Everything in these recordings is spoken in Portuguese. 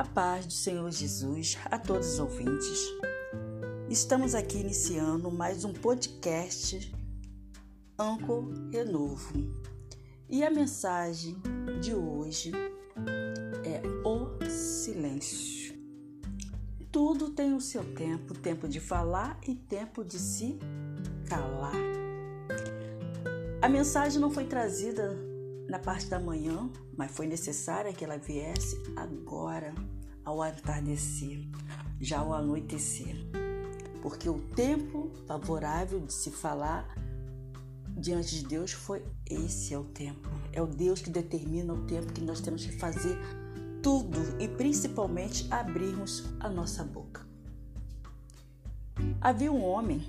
A paz do Senhor Jesus a todos os ouvintes. Estamos aqui iniciando mais um podcast Anco Renovo. E a mensagem de hoje é o silêncio. Tudo tem o seu tempo, tempo de falar e tempo de se calar. A mensagem não foi trazida na parte da manhã, mas foi necessária que ela viesse agora, ao atardecer, já ao anoitecer. Porque o tempo favorável de se falar diante de Deus foi esse é o tempo. É o Deus que determina o tempo que nós temos que fazer tudo e principalmente abrirmos a nossa boca. Havia um homem,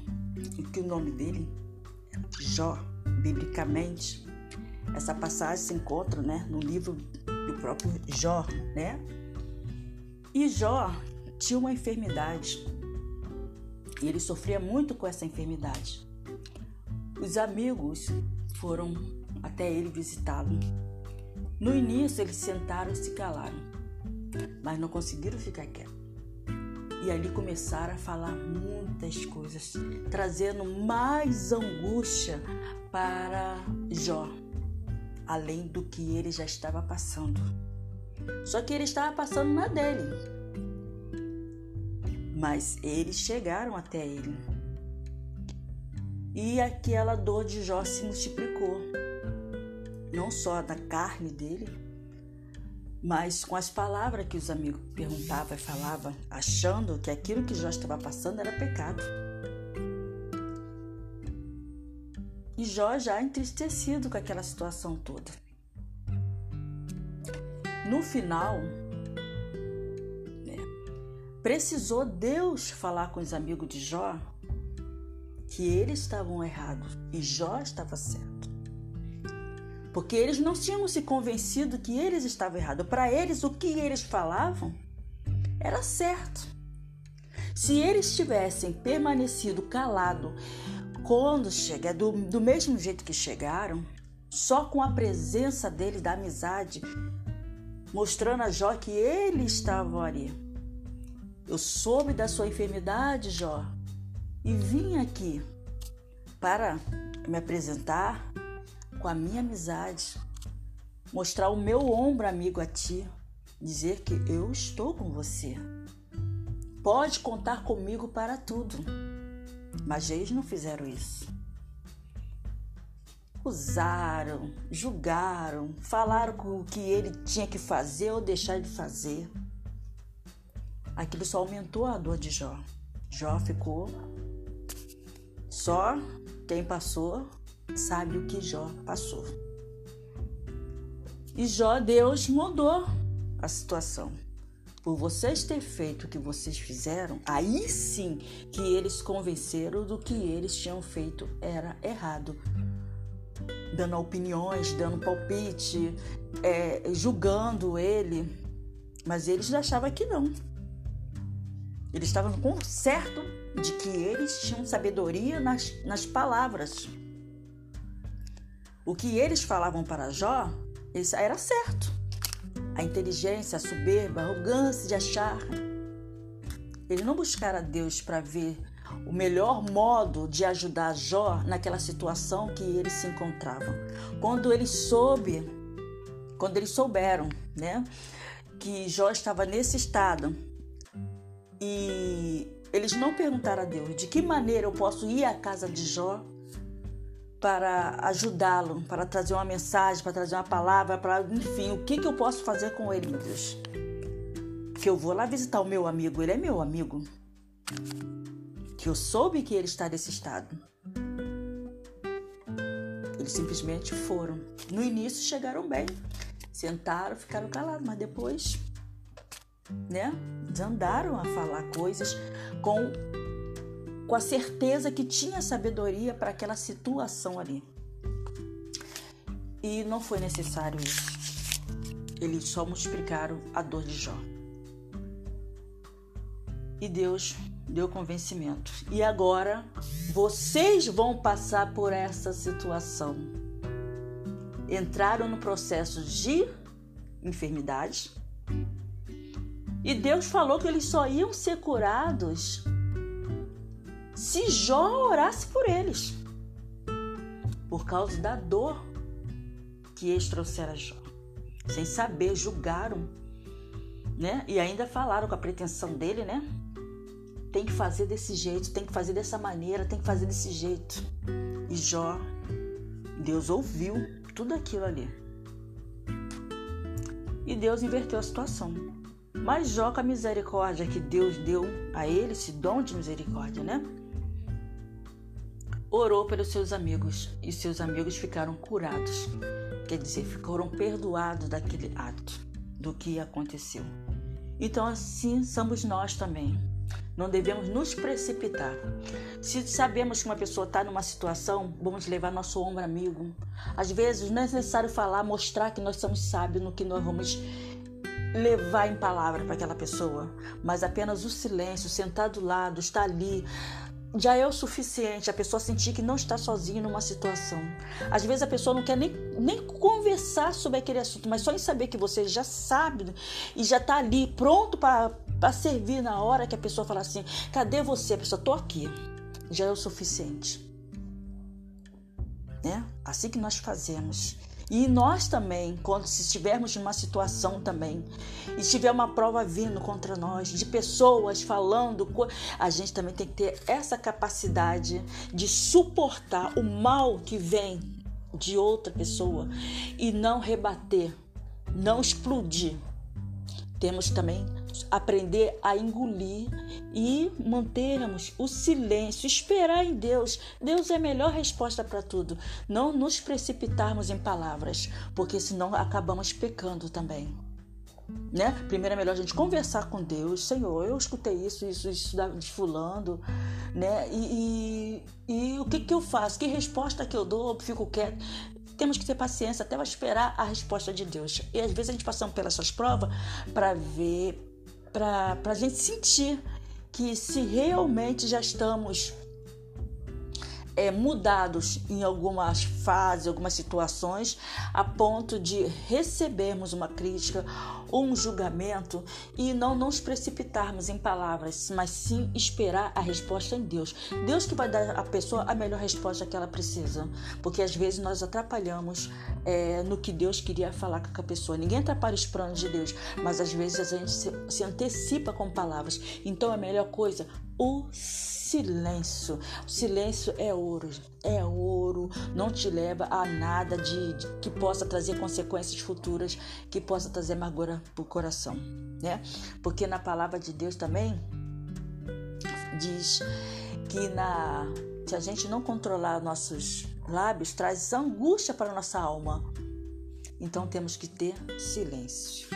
que o nome dele é Jó, biblicamente, essa passagem se encontra né, no livro do próprio Jó, né? E Jó tinha uma enfermidade e ele sofria muito com essa enfermidade. Os amigos foram até ele visitá-lo. No início eles sentaram e se calaram, mas não conseguiram ficar quietos. E ali começaram a falar muitas coisas, trazendo mais angústia para Jó além do que ele já estava passando. Só que ele estava passando na dele. Mas eles chegaram até ele. E aquela dor de Jó se multiplicou. Não só na carne dele, mas com as palavras que os amigos perguntavam e falavam, achando que aquilo que Jó estava passando era pecado. E Jó já entristecido com aquela situação toda. No final, né, precisou Deus falar com os amigos de Jó que eles estavam errados e Jó estava certo. Porque eles não tinham se convencido que eles estavam errados. Para eles, o que eles falavam era certo. Se eles tivessem permanecido calados quando chega, do, do mesmo jeito que chegaram, só com a presença dele, da amizade, mostrando a Jó que ele estava ali. Eu soube da sua enfermidade, Jó, e vim aqui para me apresentar com a minha amizade, mostrar o meu ombro amigo a ti, dizer que eu estou com você. Pode contar comigo para tudo. Mas eles não fizeram isso. Usaram, julgaram, falaram o que ele tinha que fazer ou deixar de fazer. Aquilo só aumentou a dor de Jó. Jó ficou. Só quem passou sabe o que Jó passou. E Jó, Deus mudou a situação por vocês ter feito o que vocês fizeram, aí sim que eles convenceram do que eles tinham feito era errado. Dando opiniões, dando palpite, é, julgando ele. Mas eles achavam que não. Eles estavam com certo de que eles tinham sabedoria nas, nas palavras. O que eles falavam para Jó era certo a inteligência, a soberba, a arrogância de achar. Ele não buscara Deus para ver o melhor modo de ajudar Jó naquela situação que eles se encontravam. Quando eles soube, quando eles souberam, né, que Jó estava nesse estado e eles não perguntaram a Deus de que maneira eu posso ir à casa de Jó para ajudá-lo, para trazer uma mensagem, para trazer uma palavra, para enfim, o que, que eu posso fazer com ele, meu Deus? Que eu vou lá visitar o meu amigo, ele é meu amigo. Que eu soube que ele está nesse estado. Eles simplesmente foram. No início chegaram bem, sentaram, ficaram calados, mas depois, né, andaram a falar coisas com com a certeza que tinha sabedoria para aquela situação ali. E não foi necessário isso. Eles só multiplicaram a dor de Jó. E Deus deu convencimento. E agora vocês vão passar por essa situação. Entraram no processo de enfermidade, E Deus falou que eles só iam ser curados se Jó orasse por eles, por causa da dor que eles trouxeram a Jó. Sem saber, julgaram, né? E ainda falaram com a pretensão dele, né? Tem que fazer desse jeito, tem que fazer dessa maneira, tem que fazer desse jeito. E Jó, Deus ouviu tudo aquilo ali. E Deus inverteu a situação. Mas Jó, com a misericórdia que Deus deu a ele, esse dom de misericórdia, né? Orou pelos seus amigos e seus amigos ficaram curados. Quer dizer, foram perdoados daquele ato, do que aconteceu. Então, assim somos nós também. Não devemos nos precipitar. Se sabemos que uma pessoa está numa situação, vamos levar nosso ombro amigo. Às vezes não é necessário falar, mostrar que nós somos sábios no que nós vamos levar em palavra para aquela pessoa, mas apenas o silêncio, sentar do lado, estar ali, já é o suficiente a pessoa sentir que não está sozinha numa situação. Às vezes a pessoa não quer nem, nem conversar sobre aquele assunto, mas só em saber que você já sabe e já está ali pronto para servir na hora que a pessoa fala assim: cadê você? A pessoa, estou aqui. Já é o suficiente. Né? Assim que nós fazemos. E nós também, quando se estivermos numa situação também, e tiver uma prova vindo contra nós, de pessoas falando, a gente também tem que ter essa capacidade de suportar o mal que vem de outra pessoa e não rebater, não explodir. Temos também aprender a engolir e mantermos o silêncio, esperar em Deus. Deus é a melhor resposta para tudo. Não nos precipitarmos em palavras, porque senão acabamos pecando também. Né? Primeiro é melhor a gente conversar com Deus, Senhor, eu escutei isso, isso, isso de fulano, né? E, e, e o que, que eu faço? Que resposta que eu dou? Eu fico quieto temos que ter paciência até esperar a resposta de Deus. E às vezes a gente passamos pelas suas provas para ver para a gente sentir que se realmente já estamos é, mudados em algumas fases, algumas situações, a ponto de recebermos uma crítica ou um julgamento e não nos precipitarmos em palavras, mas sim esperar a resposta em Deus. Deus que vai dar à pessoa a melhor resposta que ela precisa, porque às vezes nós atrapalhamos é, no que Deus queria falar com a pessoa. Ninguém atrapalha os planos de Deus, mas às vezes a gente se, se antecipa com palavras. Então a melhor coisa, o silêncio. O silêncio é ouro, é ouro, não te leva a nada de, de que possa trazer consequências futuras, que possa trazer amargura para o coração, né? Porque na palavra de Deus também diz que na se a gente não controlar nossos lábios, traz angústia para nossa alma. Então temos que ter silêncio.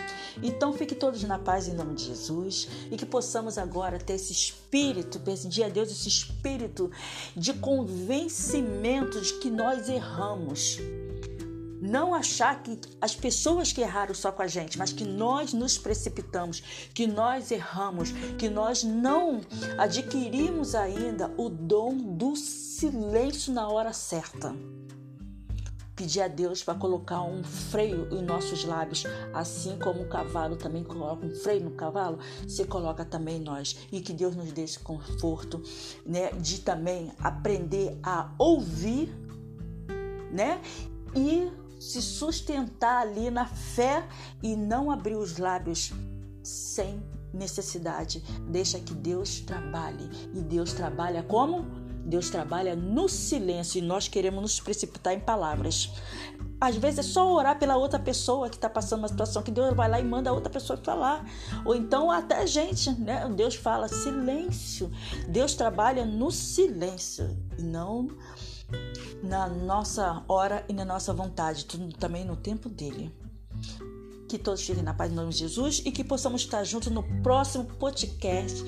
Então fique todos na paz em nome de Jesus e que possamos agora ter esse espírito, pedir a Deus esse espírito de convencimento de que nós erramos. Não achar que as pessoas que erraram só com a gente, mas que nós nos precipitamos, que nós erramos, que nós não adquirimos ainda o dom do silêncio na hora certa pedir a Deus para colocar um freio em nossos lábios, assim como o cavalo também coloca um freio no cavalo, se coloca também nós. E que Deus nos dê esse conforto, né, de também aprender a ouvir, né? E se sustentar ali na fé e não abrir os lábios sem necessidade. Deixa que Deus trabalhe. E Deus trabalha como? Deus trabalha no silêncio e nós queremos nos precipitar em palavras. Às vezes é só orar pela outra pessoa que está passando uma situação que Deus vai lá e manda a outra pessoa falar. Ou então até a gente, né? Deus fala silêncio. Deus trabalha no silêncio e não na nossa hora e na nossa vontade, tudo também no tempo dele. Que todos fiquem na paz em nome de Jesus e que possamos estar juntos no próximo podcast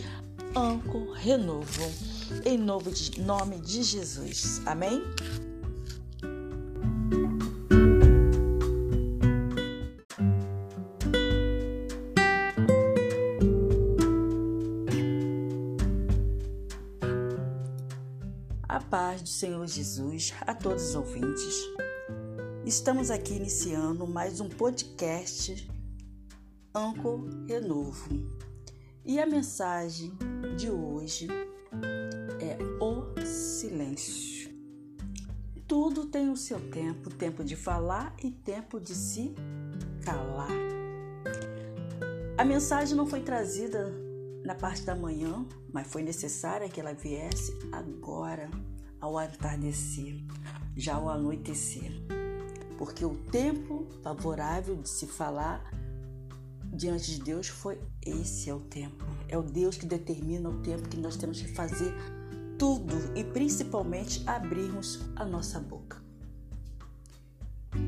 Anco Renovo. Em nome de Jesus. Amém? A paz do Senhor Jesus a todos os ouvintes. Estamos aqui iniciando mais um podcast Anco Renovo. E a mensagem de hoje é o silêncio. Tudo tem o seu tempo, tempo de falar e tempo de se calar. A mensagem não foi trazida na parte da manhã, mas foi necessária que ela viesse agora, ao entardecer, já ao anoitecer. Porque o tempo favorável de se falar diante de Deus foi esse é o tempo. É o Deus que determina o tempo que nós temos que fazer tudo e principalmente abrirmos a nossa boca.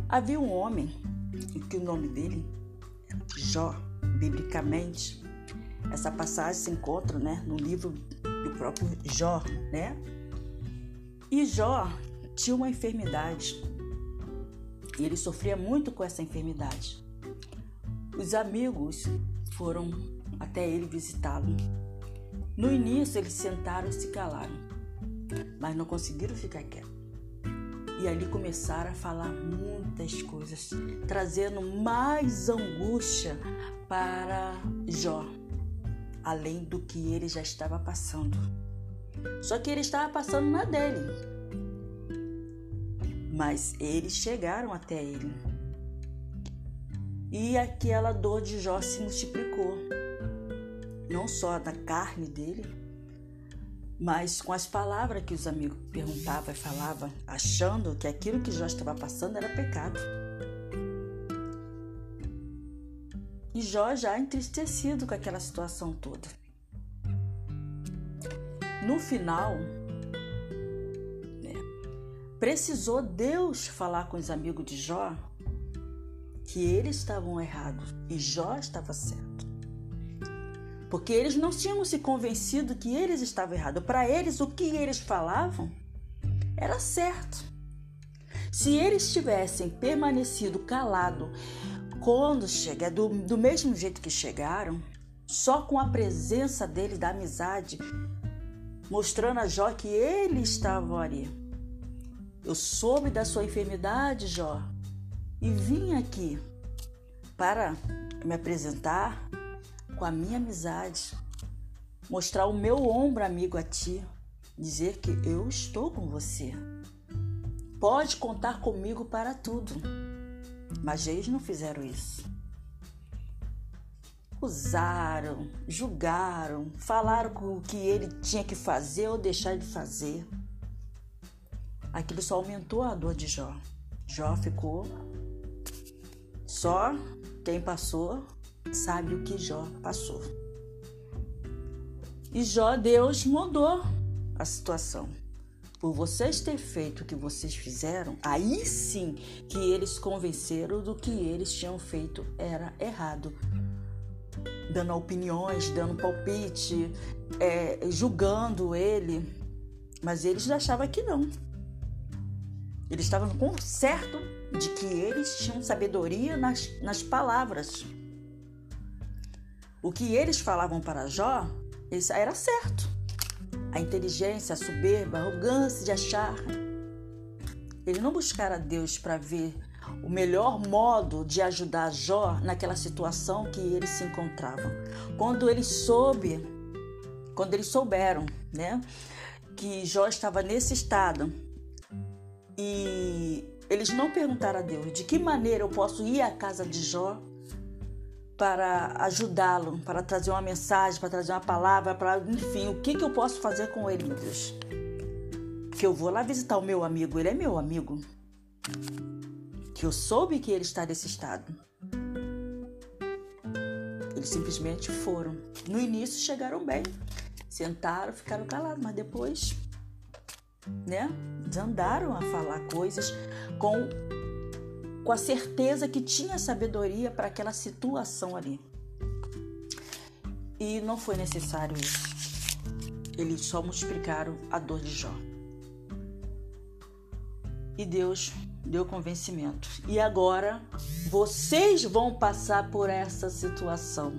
Havia um homem, que o nome dele Jó, biblicamente. Essa passagem se encontra né, no livro do próprio Jó, né? E Jó tinha uma enfermidade e ele sofria muito com essa enfermidade. Os amigos foram até ele visitá-lo. No início eles sentaram e se calaram, mas não conseguiram ficar quietos. E ali começaram a falar muitas coisas, trazendo mais angústia para Jó, além do que ele já estava passando. Só que ele estava passando na dele. Mas eles chegaram até ele. E aquela dor de Jó se multiplicou. Não só na carne dele, mas com as palavras que os amigos perguntavam e falavam, achando que aquilo que Jó estava passando era pecado. E Jó já entristecido com aquela situação toda. No final, né, precisou Deus falar com os amigos de Jó que eles estavam errados e Jó estava certo porque eles não tinham se convencido que eles estavam errados. Para eles, o que eles falavam era certo. Se eles tivessem permanecido calado quando chega, do, do mesmo jeito que chegaram, só com a presença dele, da amizade, mostrando a Jó que ele estava ali. Eu soube da sua enfermidade, Jó, e vim aqui para me apresentar com a minha amizade, mostrar o meu ombro amigo a ti, dizer que eu estou com você. Pode contar comigo para tudo. Mas eles não fizeram isso. Usaram, julgaram, falaram o que ele tinha que fazer ou deixar de fazer. Aquilo só aumentou a dor de Jó. Jó ficou só quem passou sabe o que Jó passou. E Jó, Deus mudou a situação. Por vocês ter feito o que vocês fizeram, aí sim que eles convenceram do que eles tinham feito era errado. Dando opiniões, dando palpite, é, julgando ele. Mas eles achavam que não. Eles estavam com certo de que eles tinham sabedoria nas, nas palavras. O que eles falavam para Jó isso era certo. A inteligência, a soberba, a arrogância de achar. Eles não buscaram a Deus para ver o melhor modo de ajudar Jó naquela situação que eles se encontravam. Quando eles soube, quando eles souberam, né, que Jó estava nesse estado e eles não perguntaram a Deus de que maneira eu posso ir à casa de Jó para ajudá-lo, para trazer uma mensagem, para trazer uma palavra, para enfim, o que, que eu posso fazer com ele, meu Deus? Que eu vou lá visitar o meu amigo, ele é meu amigo. Que eu soube que ele está nesse estado. Eles simplesmente foram. No início chegaram bem, sentaram, ficaram calados, mas depois, né, andaram a falar coisas com com a certeza que tinha sabedoria para aquela situação ali. E não foi necessário isso. Eles só multiplicaram a dor de Jó. E Deus deu convencimento. E agora vocês vão passar por essa situação.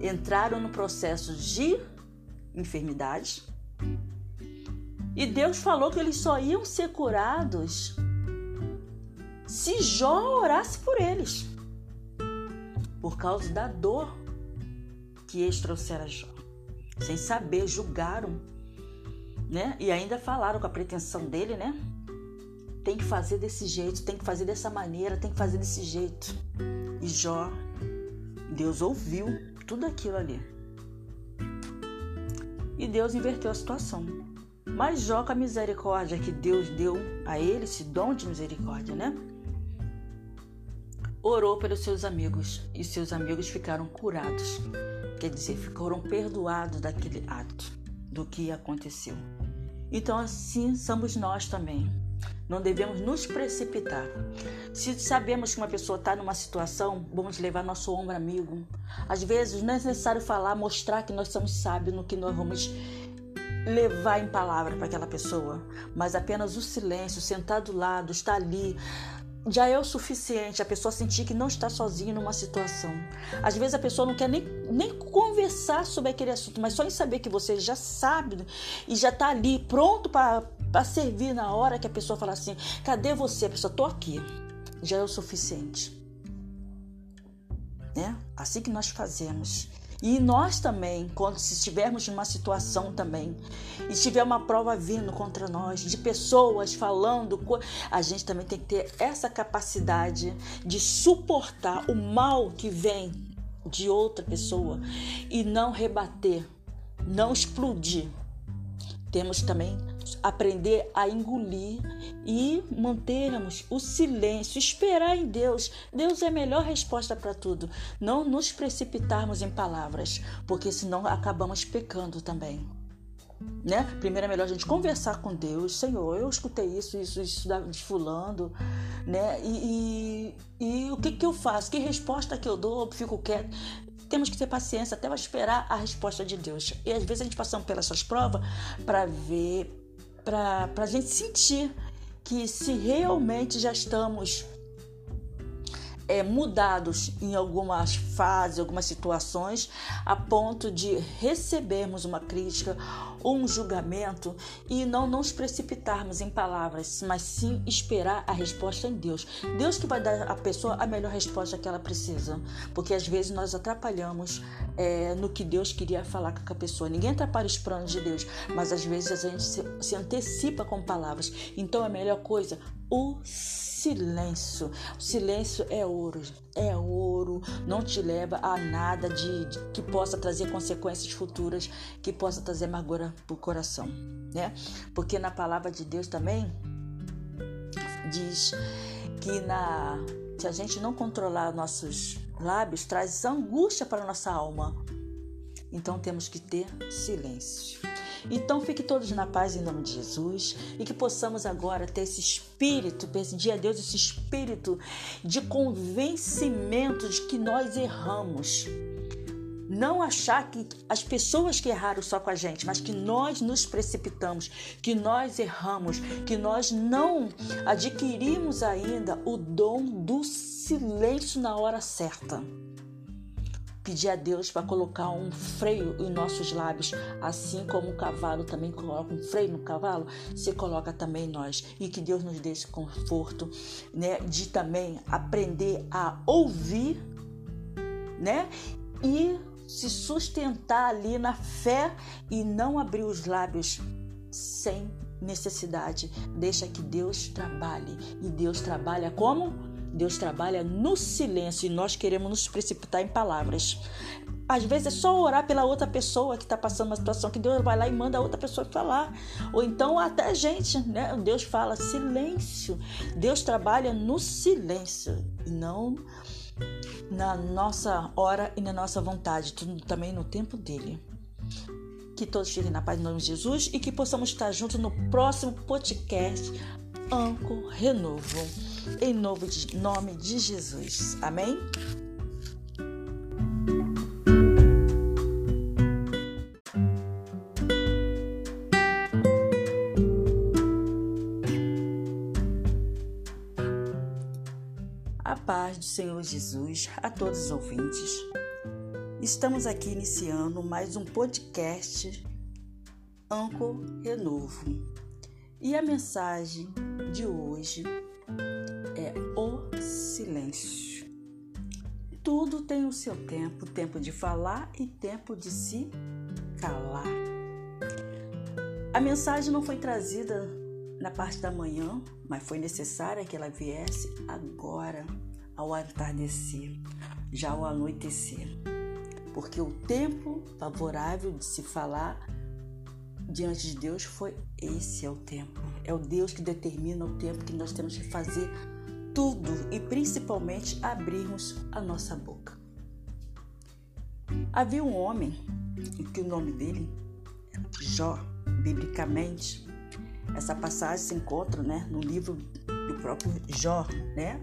Entraram no processo de enfermidade. E Deus falou que eles só iam ser curados se Jó orasse por eles, por causa da dor que eles trouxeram a Jó. Sem saber, julgaram, né? E ainda falaram com a pretensão dele, né? Tem que fazer desse jeito, tem que fazer dessa maneira, tem que fazer desse jeito. E Jó, Deus ouviu tudo aquilo ali. E Deus inverteu a situação. Mas Jó, com a misericórdia que Deus deu a ele, esse dom de misericórdia, né? Orou pelos seus amigos e seus amigos ficaram curados. Quer dizer, foram perdoados daquele ato, do que aconteceu. Então, assim somos nós também. Não devemos nos precipitar. Se sabemos que uma pessoa está numa situação, vamos levar nosso ombro amigo. Às vezes não é necessário falar, mostrar que nós somos sábios no que nós vamos levar em palavra para aquela pessoa, mas apenas o silêncio, sentar do lado, estar ali, já é o suficiente a pessoa sentir que não está sozinha numa situação. Às vezes a pessoa não quer nem, nem conversar sobre aquele assunto, mas só em saber que você já sabe e já está ali pronto para servir na hora que a pessoa fala assim: cadê você? A pessoa, tô aqui. Já é o suficiente. Né? Assim que nós fazemos. E nós também, quando se estivermos numa situação também, e tiver uma prova vindo contra nós, de pessoas falando, a gente também tem que ter essa capacidade de suportar o mal que vem de outra pessoa e não rebater, não explodir. Temos também aprender a engolir e mantermos o silêncio, esperar em Deus. Deus é a melhor resposta para tudo. Não nos precipitarmos em palavras, porque senão acabamos pecando também. Né? Primeiro é melhor a gente conversar com Deus, Senhor, eu escutei isso, isso, isso de fulano, né? E, e, e o que, que eu faço? Que resposta que eu dou? Eu fico quieto temos que ter paciência até esperar a resposta de Deus. E às vezes a gente passa pelas suas provas para ver para a gente sentir que se realmente já estamos é, mudados em algumas fases, algumas situações, a ponto de recebermos uma crítica um julgamento e não nos precipitarmos em palavras, mas sim esperar a resposta em Deus. Deus que vai dar à pessoa a melhor resposta que ela precisa, porque às vezes nós atrapalhamos é, no que Deus queria falar com a pessoa. Ninguém atrapalha os planos de Deus, mas às vezes a gente se, se antecipa com palavras. Então a melhor coisa, o silêncio. O silêncio é ouro, é ouro, não te leva a nada de, de que possa trazer consequências futuras, que possa trazer amargura para o coração, né? Porque na palavra de Deus também diz que na se a gente não controlar nossos lábios, traz angústia para nossa alma. Então temos que ter silêncio. Então fique todos na paz em nome de Jesus e que possamos agora ter esse espírito, pedir a Deus esse espírito de convencimento de que nós erramos. Não achar que as pessoas que erraram só com a gente, mas que nós nos precipitamos, que nós erramos, que nós não adquirimos ainda o dom do silêncio na hora certa pedir a Deus para colocar um freio em nossos lábios, assim como o cavalo também coloca um freio no cavalo, se coloca também nós. E que Deus nos dê esse conforto, né, de também aprender a ouvir, né, e se sustentar ali na fé e não abrir os lábios sem necessidade. Deixa que Deus trabalhe. E Deus trabalha como? Deus trabalha no silêncio e nós queremos nos precipitar em palavras. Às vezes é só orar pela outra pessoa que está passando uma situação que Deus vai lá e manda a outra pessoa falar. Ou então até a gente, né? Deus fala silêncio. Deus trabalha no silêncio e não na nossa hora e na nossa vontade, também no tempo dele. Que todos fiquem na paz em nome de Jesus e que possamos estar juntos no próximo podcast Anco Renovo. Em nome de Jesus. Amém? A paz do Senhor Jesus a todos os ouvintes. Estamos aqui iniciando mais um podcast Anco Renovo. E a mensagem de hoje tudo tem o seu tempo, tempo de falar e tempo de se calar. A mensagem não foi trazida na parte da manhã, mas foi necessária que ela viesse agora, ao entardecer, já ao anoitecer. Porque o tempo favorável de se falar diante de Deus foi esse é o tempo. É o Deus que determina o tempo que nós temos que fazer tudo e principalmente abrirmos a nossa boca. Havia um homem, que o nome dele é Jó, biblicamente. Essa passagem se encontra né, no livro do próprio Jó, né?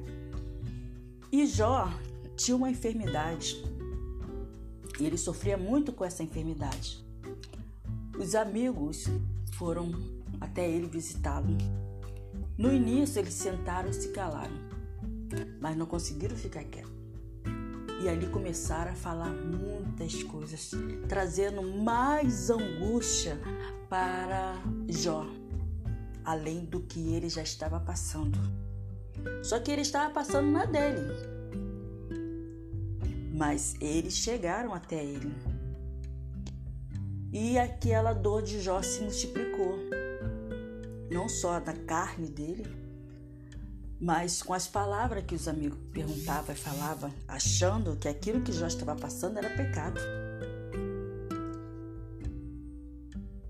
E Jó tinha uma enfermidade e ele sofria muito com essa enfermidade. Os amigos foram até ele visitá-lo. No início, eles sentaram e se calaram, mas não conseguiram ficar quietos. E ali começaram a falar muitas coisas, trazendo mais angústia para Jó, além do que ele já estava passando. Só que ele estava passando na dele. Mas eles chegaram até ele. E aquela dor de Jó se multiplicou. Não só na carne dele, mas com as palavras que os amigos perguntavam e falavam, achando que aquilo que Jó estava passando era pecado.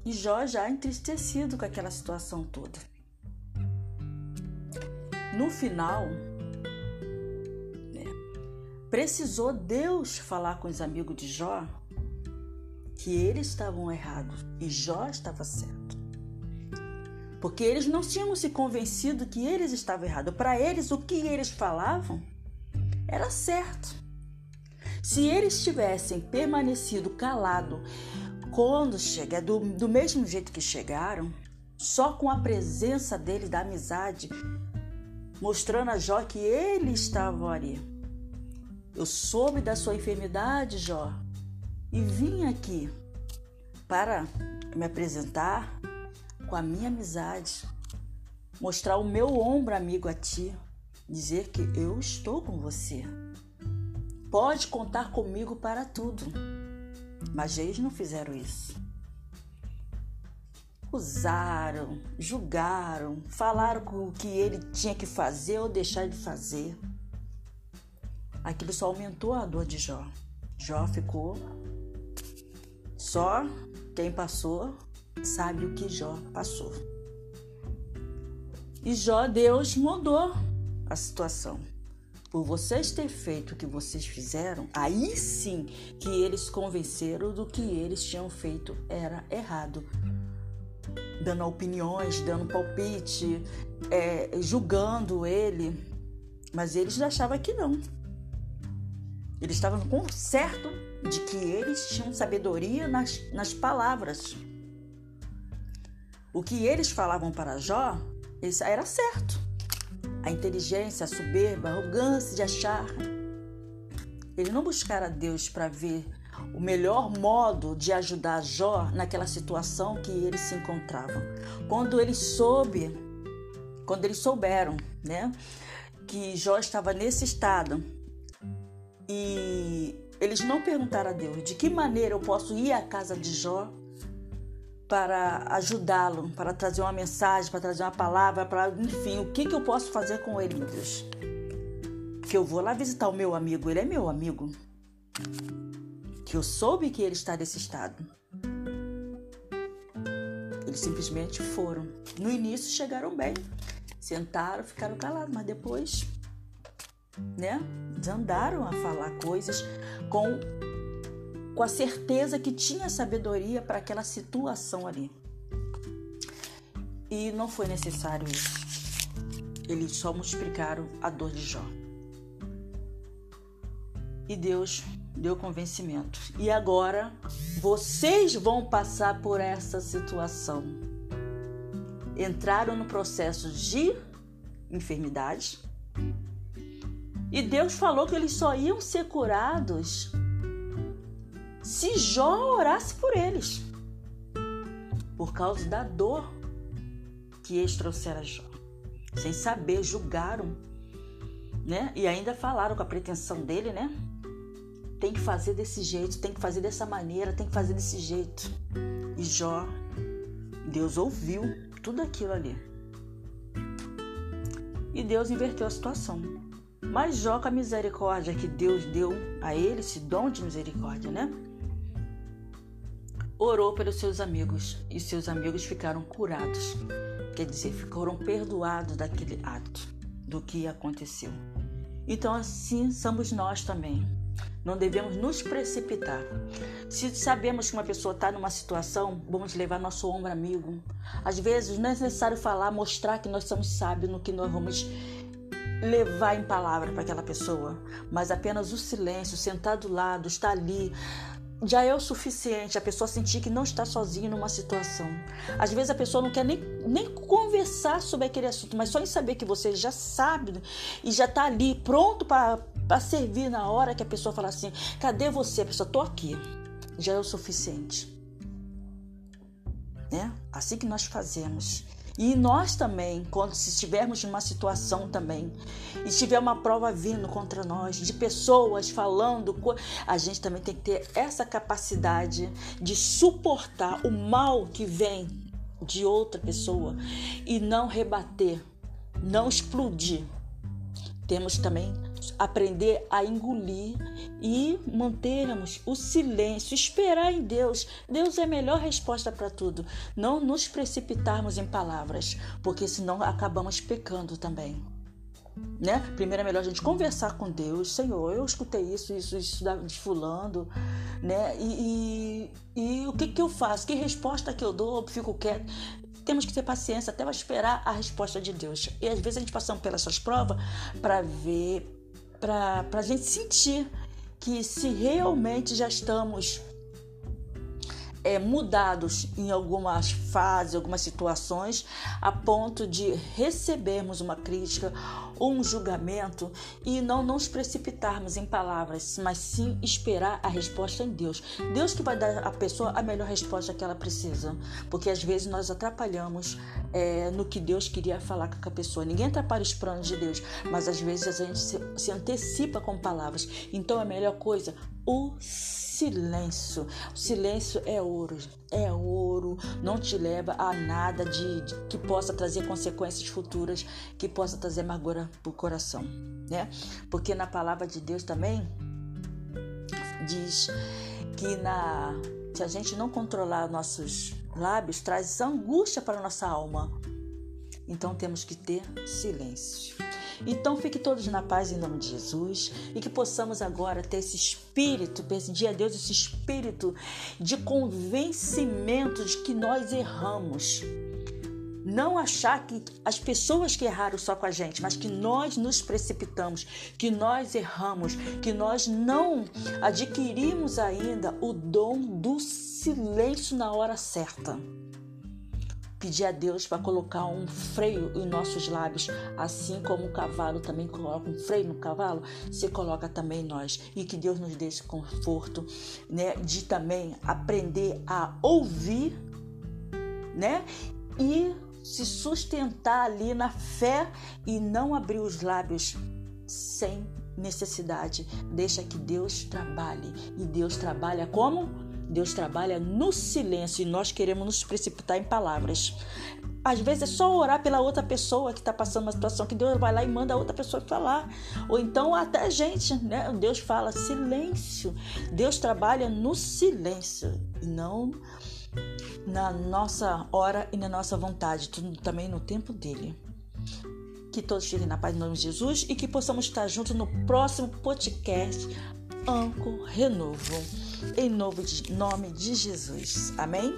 E Jó já entristecido com aquela situação toda. No final, né, precisou Deus falar com os amigos de Jó que eles estavam errados e Jó estava certo porque eles não tinham se convencido que eles estavam errados. Para eles, o que eles falavam era certo. Se eles tivessem permanecido calado quando chega do, do mesmo jeito que chegaram, só com a presença dele, da amizade, mostrando a Jó que ele estava ali. Eu soube da sua enfermidade, Jó, e vim aqui para me apresentar com a minha amizade, mostrar o meu ombro amigo a ti, dizer que eu estou com você. Pode contar comigo para tudo. Mas eles não fizeram isso. Usaram, julgaram, falaram o que ele tinha que fazer ou deixar de fazer. Aquilo só aumentou a dor de Jó. Jó ficou só quem passou sabe o que Jó passou. E Jó, Deus mudou a situação. Por vocês ter feito o que vocês fizeram, aí sim que eles convenceram do que eles tinham feito era errado. Dando opiniões, dando palpite, é, julgando ele. Mas eles achavam que não. Eles estavam com certo de que eles tinham sabedoria nas, nas palavras. O que eles falavam para Jó isso era certo. A inteligência, a soberba, a arrogância de achar. Eles não buscaram a Deus para ver o melhor modo de ajudar Jó naquela situação que eles se encontravam. Quando eles soube, quando eles souberam, né, que Jó estava nesse estado e eles não perguntaram a Deus de que maneira eu posso ir à casa de Jó para ajudá-lo, para trazer uma mensagem, para trazer uma palavra, para enfim, o que, que eu posso fazer com ele, meu Deus? Que eu vou lá visitar o meu amigo, ele é meu amigo. Que eu soube que ele está nesse estado. Eles simplesmente foram. No início chegaram bem, sentaram, ficaram calados, mas depois, né, andaram a falar coisas com com a certeza que tinha sabedoria para aquela situação ali. E não foi necessário isso. Eles só multiplicaram a dor de Jó. E Deus deu convencimento. E agora vocês vão passar por essa situação. Entraram no processo de enfermidade. E Deus falou que eles só iam ser curados se Jó orasse por eles, por causa da dor que eles trouxeram a Jó. Sem saber, julgaram, né? E ainda falaram com a pretensão dele, né? tem que fazer desse jeito, tem que fazer dessa maneira, tem que fazer desse jeito. E Jó, Deus ouviu tudo aquilo ali. E Deus inverteu a situação. Mas Jó, com a misericórdia que Deus deu a ele, esse dom de misericórdia, né? Orou pelos seus amigos e seus amigos ficaram curados. Quer dizer, foram perdoados daquele ato, do que aconteceu. Então, assim somos nós também. Não devemos nos precipitar. Se sabemos que uma pessoa está numa situação, vamos levar nosso ombro amigo. Às vezes não é necessário falar, mostrar que nós somos sábios no que nós vamos levar em palavra para aquela pessoa, mas apenas o silêncio, sentar do lado, estar ali, já é o suficiente a pessoa sentir que não está sozinha numa situação. Às vezes a pessoa não quer nem, nem conversar sobre aquele assunto, mas só em saber que você já sabe e já está ali pronto para servir na hora que a pessoa fala assim: cadê você? A pessoa, tô aqui. Já é o suficiente. Né? Assim que nós fazemos. E nós também, quando se estivermos numa situação também, e tiver uma prova vindo contra nós, de pessoas falando, a gente também tem que ter essa capacidade de suportar o mal que vem de outra pessoa e não rebater, não explodir. Temos também aprender a engolir e mantermos o silêncio, esperar em Deus. Deus é a melhor resposta para tudo. Não nos precipitarmos em palavras, porque senão acabamos pecando também. Né? Primeiro é melhor a gente conversar com Deus, Senhor, eu escutei isso, isso, isso de fulano, né? E, e, e o que, que eu faço? Que resposta que eu dou? Eu fico quieto temos que ter paciência até esperar a resposta de Deus. E às vezes a gente passa pelas suas provas para ver para a gente sentir que se realmente já estamos é, mudados em algumas fases, algumas situações, a ponto de recebermos uma crítica um julgamento e não nos precipitarmos em palavras, mas sim esperar a resposta em Deus. Deus que vai dar à pessoa a melhor resposta que ela precisa, porque às vezes nós atrapalhamos é, no que Deus queria falar com a pessoa. Ninguém atrapalha os planos de Deus, mas às vezes a gente se, se antecipa com palavras. Então a melhor coisa, o silêncio. O silêncio é ouro, é ouro, não te leva a nada de, de que possa trazer consequências futuras, que possa trazer amargura para o coração, né? Porque na palavra de Deus também diz que na se a gente não controlar nossos lábios, traz angústia para nossa alma. Então temos que ter silêncio. Então fique todos na paz em nome de Jesus e que possamos agora ter esse espírito, pedir a Deus esse espírito de convencimento de que nós erramos. Não achar que as pessoas que erraram só com a gente, mas que nós nos precipitamos, que nós erramos, que nós não adquirimos ainda o dom do silêncio na hora certa pedir a Deus para colocar um freio em nossos lábios, assim como o cavalo também coloca um freio no cavalo, se coloca também nós. E que Deus nos dê esse conforto, né, de também aprender a ouvir, né, e se sustentar ali na fé e não abrir os lábios sem necessidade. Deixa que Deus trabalhe. E Deus trabalha como? Deus trabalha no silêncio e nós queremos nos precipitar em palavras. Às vezes é só orar pela outra pessoa que está passando uma situação que Deus vai lá e manda a outra pessoa falar. Ou então até a gente, né? Deus fala silêncio. Deus trabalha no silêncio e não na nossa hora e na nossa vontade, tudo também no tempo dele. Que todos fiquem na paz em nome de Jesus e que possamos estar juntos no próximo podcast Anco Renovo em nome de Jesus. Amém?